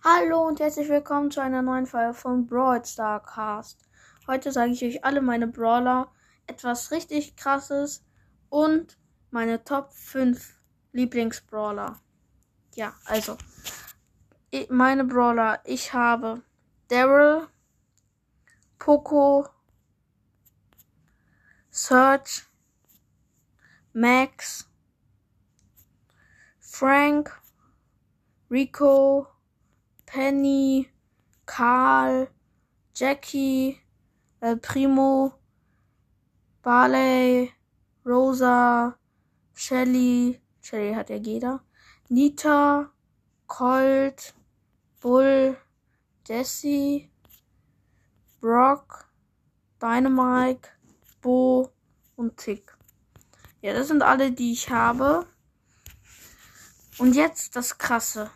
Hallo und herzlich willkommen zu einer neuen Folge von Brawl Star Cast. Heute sage ich euch alle meine Brawler, etwas richtig krasses und meine Top 5 Lieblingsbrawler. Ja, also meine Brawler, ich habe Daryl, Poco, Search, Max, Frank, Rico, Penny, Karl, Jackie, El Primo, Barley, Rosa, Shelly, Shelly hat ja jeder, Nita, Colt, Bull, Jesse, Brock, Dynamite, Bo und Tick. Ja, das sind alle, die ich habe. Und jetzt das Krasse.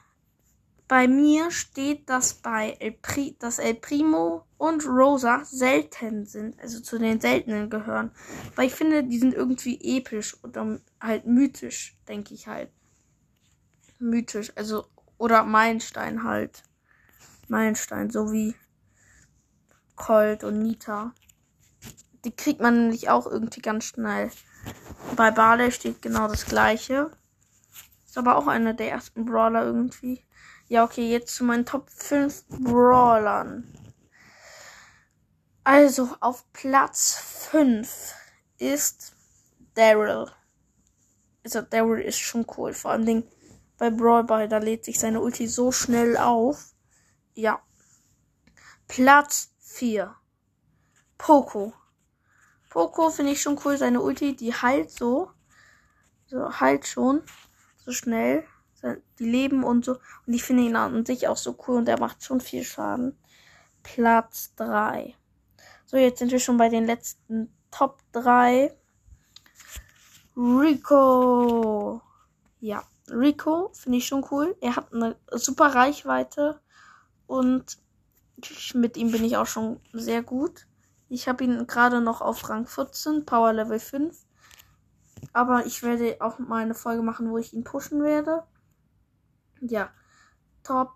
Bei mir steht, dass bei El, Pri dass El Primo und Rosa selten sind, also zu den seltenen gehören. Weil ich finde, die sind irgendwie episch oder halt mythisch, denke ich halt. Mythisch, also, oder Meilenstein halt. Meilenstein, so wie Colt und Nita. Die kriegt man nämlich auch irgendwie ganz schnell. Bei Barley steht genau das gleiche. Ist aber auch einer der ersten Brawler irgendwie. Ja, okay, jetzt zu meinen Top 5 Brawlern. Also, auf Platz 5 ist Daryl. Also, Daryl ist schon cool. Vor allem bei Brawl Ball, da lädt sich seine Ulti so schnell auf. Ja. Platz 4. Poco. Poco finde ich schon cool. Seine Ulti, die heilt so. So, heilt schon. So schnell die leben und so. Und ich finde ihn an sich auch so cool und er macht schon viel Schaden. Platz 3. So, jetzt sind wir schon bei den letzten Top 3. Rico. Ja, Rico finde ich schon cool. Er hat eine super Reichweite und mit ihm bin ich auch schon sehr gut. Ich habe ihn gerade noch auf Rang 14, Power Level 5. Aber ich werde auch mal eine Folge machen, wo ich ihn pushen werde. Ja. Top.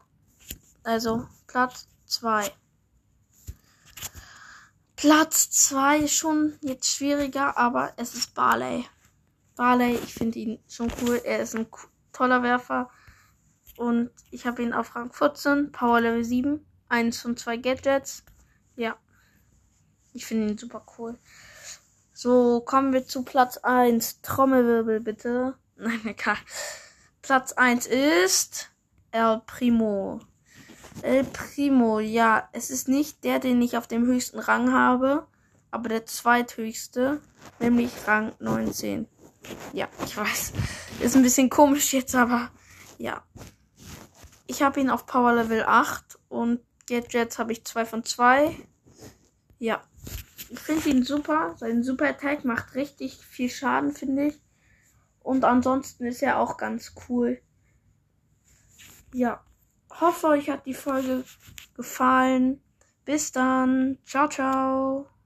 Also Platz 2. Platz 2 ist schon jetzt schwieriger, aber es ist Barley. Barley, ich finde ihn schon cool. Er ist ein toller Werfer. Und ich habe ihn auf Rang 14, Power Level 7, 1 und 2 Gadgets. Ja. Ich finde ihn super cool. So, kommen wir zu Platz 1. Trommelwirbel bitte. Nein, egal. Platz 1 ist El Primo. El Primo, ja, es ist nicht der, den ich auf dem höchsten Rang habe, aber der zweithöchste, nämlich Rang 19. Ja, ich weiß. Ist ein bisschen komisch jetzt, aber ja. Ich habe ihn auf Power Level 8 und Gadgets habe ich 2 von 2. Ja. Ich finde ihn super. Sein Super Attack macht richtig viel Schaden, finde ich. Und ansonsten ist er auch ganz cool. Ja. Hoffe, euch hat die Folge gefallen. Bis dann. Ciao, ciao.